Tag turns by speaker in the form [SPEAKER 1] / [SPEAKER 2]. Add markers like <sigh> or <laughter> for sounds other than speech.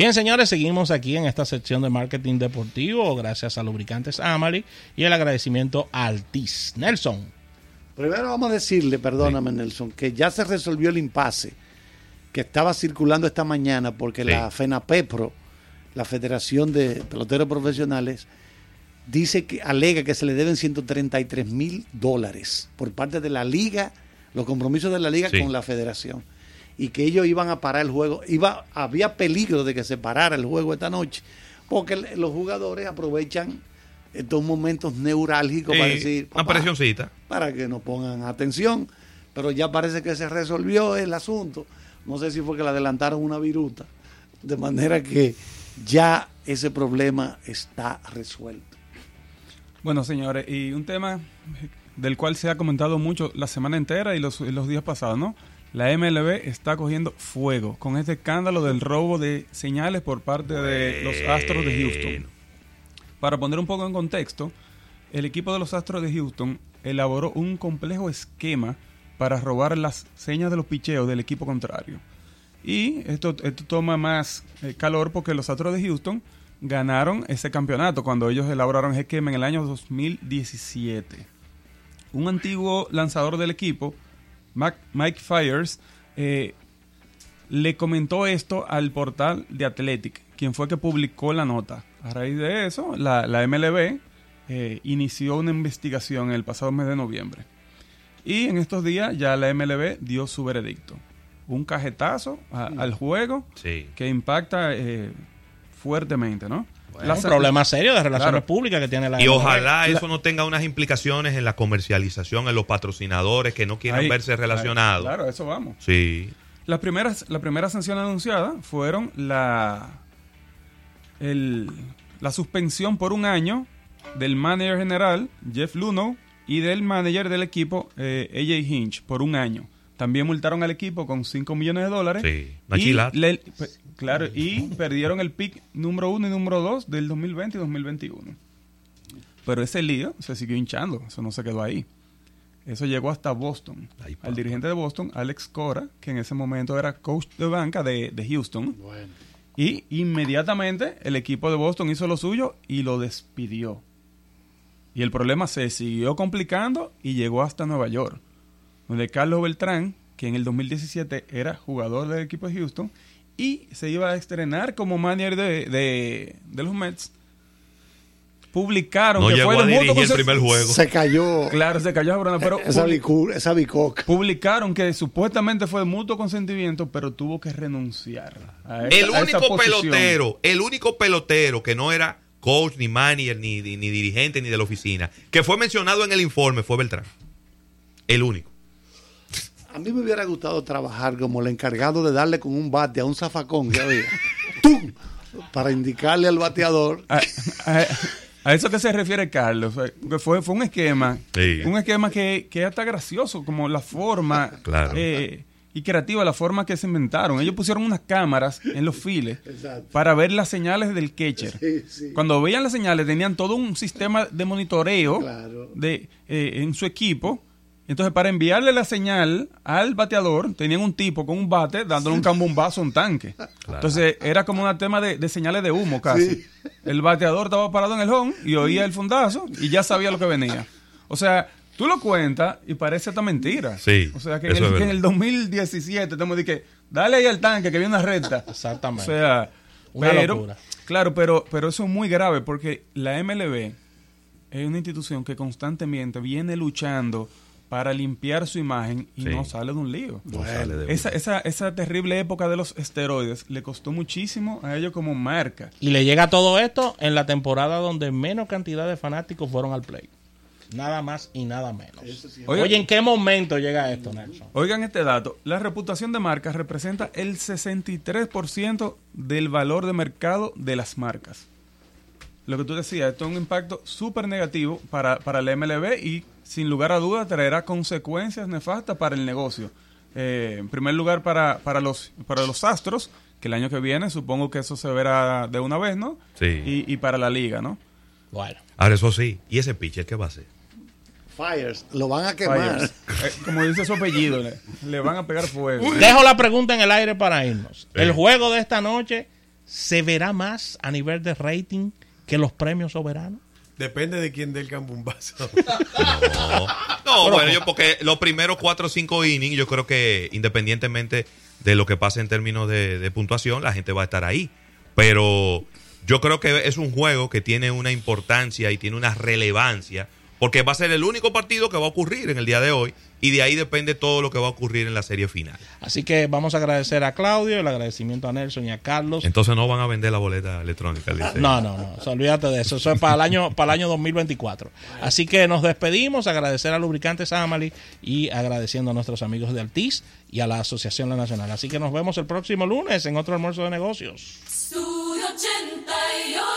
[SPEAKER 1] Bien, señores, seguimos aquí en esta sección de marketing deportivo. Gracias a Lubricantes Amari y el agradecimiento a Altis. Nelson.
[SPEAKER 2] Primero vamos a decirle, perdóname Nelson, que ya se resolvió el impasse que estaba circulando esta mañana porque la FENAPEPRO, la Federación de Peloteros Profesionales, dice que alega que se le deben 133 mil dólares por parte de la liga, los compromisos de la liga con la federación y que ellos iban a parar el juego. Iba, había peligro de que se parara el juego esta noche, porque los jugadores aprovechan estos momentos neurálgicos para decir...
[SPEAKER 3] Una presioncita.
[SPEAKER 2] Para que nos pongan atención. Pero ya parece que se resolvió el asunto. No sé si fue que le adelantaron una viruta. De manera que ya ese problema está resuelto.
[SPEAKER 4] Bueno, señores, y un tema del cual se ha comentado mucho la semana entera y los, los días pasados, ¿no? La MLB está cogiendo fuego con este escándalo del robo de señales por parte de los Astros de Houston. Para poner un poco en contexto, el equipo de los Astros de Houston elaboró un complejo esquema para robar las señas de los picheos del equipo contrario. Y esto, esto toma más eh, calor porque los Astros de Houston ganaron ese campeonato cuando ellos elaboraron ese esquema en el año 2017. Un antiguo lanzador del equipo, Mike Fires eh, le comentó esto al portal de Athletic, quien fue que publicó la nota. A raíz de eso, la, MLB eh, inició una investigación el pasado mes de noviembre. Y en estos días ya la MLB dio su veredicto. Un cajetazo al juego que impacta eh, fuertemente, ¿no?
[SPEAKER 1] Un problema serio de relaciones públicas que tiene la
[SPEAKER 3] Y ojalá eso no tenga unas implicaciones en la comercialización, en los patrocinadores que no quieran verse relacionados.
[SPEAKER 4] Claro, eso vamos.
[SPEAKER 3] Sí.
[SPEAKER 4] Las primeras, la primera sanción anunciada fueron la, el, la suspensión por un año del manager general, Jeff Luno, y del manager del equipo, eh, AJ Hinch, por un año. También multaron al equipo con 5 millones de dólares.
[SPEAKER 3] Sí,
[SPEAKER 4] y claro, y perdieron el pick número 1 y número 2 del 2020 y 2021. Pero ese lío se siguió hinchando, eso no se quedó ahí. Eso llegó hasta Boston. al dirigente de Boston, Alex Cora, que en ese momento era coach de banca de, Houston. Y inmediatamente el equipo de Boston hizo lo suyo y lo despidió. Y el problema se siguió complicando y llegó hasta Nueva York donde Carlos Beltrán, que en el 2017 era jugador del equipo de Houston, y se iba a estrenar como manager de, los Mets, publicaron
[SPEAKER 3] que fue a dirigir el primer juego.
[SPEAKER 2] Se cayó.
[SPEAKER 4] Claro, se cayó pero
[SPEAKER 2] esa, esa bicoca.
[SPEAKER 4] Publicaron que supuestamente fue de mutuo consentimiento, pero tuvo que renunciar.
[SPEAKER 3] el único pelotero, el único pelotero que no era coach, ni manager, ni, ni dirigente, ni de la oficina, que fue mencionado en el informe fue Beltrán. El único.
[SPEAKER 2] A mí me hubiera gustado trabajar como el encargado de darle con un bate a un zafacón que había. <laughs> ¡Tum! Para indicarle al bateador.
[SPEAKER 4] A, eso que se refiere Carlos, fue, fue un esquema, un esquema que, que hasta gracioso, como la forma eh, y creativa, la forma que se inventaron. Ellos pusieron unas cámaras en los files para ver las señales del catcher. Cuando veían las señales tenían todo un sistema de monitoreo de, eh, en su equipo entonces, para enviarle la señal al bateador, tenían un tipo con un bate dándole un cambumbazo a un tanque. Entonces, era como un tema de, señales de humo casi. El bateador estaba parado en el home y oía el fundazo y ya sabía lo que venía. O sea, tú lo cuentas y parece esta mentira.
[SPEAKER 3] Sí.
[SPEAKER 4] O sea, que, en el, en el, 2017 estamos de que, dale ahí al tanque que viene una recta.
[SPEAKER 1] Exactamente.
[SPEAKER 4] O sea, pero, claro, pero, pero eso es muy grave porque la MLB es una institución que constantemente viene luchando para limpiar su imagen y no sale de un lío. esa, esa, esa, terrible época de los esteroides le costó muchísimo a ellos como marca.
[SPEAKER 1] Y le llega todo esto en la temporada donde menos cantidad de fanáticos fueron al play. Nada más y nada menos. Oye, ¿en qué momento llega esto, Nelson?
[SPEAKER 4] Oigan este dato. La reputación de marcas representa el 63% del valor de mercado de las marcas. Lo que tú decías, esto es un impacto súper negativo para, para el MLB y sin lugar a dudas traerá consecuencias nefastas para el negocio. Eh, en primer lugar, para, para, los, para los astros, que el año que viene supongo que eso se verá de una vez, ¿no?
[SPEAKER 3] Sí.
[SPEAKER 4] Y, para la liga, ¿no?
[SPEAKER 3] Bueno. Ahora, eso sí. ¿Y ese pitcher qué va a hacer?
[SPEAKER 2] Fires. Lo van a quemar. Eh,
[SPEAKER 4] como dice su apellido, le, van a pegar fuego.
[SPEAKER 1] Dejo la pregunta en el aire para irnos. El juego de esta noche se verá más a nivel de rating que los premios soberanos?
[SPEAKER 5] Depende de quién dé el vaso. <laughs>
[SPEAKER 3] No, no bueno, yo porque los primeros cuatro o cinco innings, yo creo que independientemente de lo que pase en términos de, puntuación, la gente va a estar ahí. Pero yo creo que es un juego que tiene una importancia y tiene una relevancia, porque va a ser el único partido que va a ocurrir en el día de hoy y de ahí depende todo lo que va a ocurrir en la serie final.
[SPEAKER 1] Así que vamos a agradecer a Claudio, el agradecimiento a Nelson y a Carlos.
[SPEAKER 3] Entonces no van a vender la boleta electrónica.
[SPEAKER 1] No, no, no, olvídate de eso, eso es para el año para el año 2024. Así que nos despedimos, agradecer a Lubricantes Amali y agradeciendo a nuestros amigos de Altiz y a la Asociación La Nacional. Así que nos vemos el próximo lunes en otro almuerzo de negocios. 88.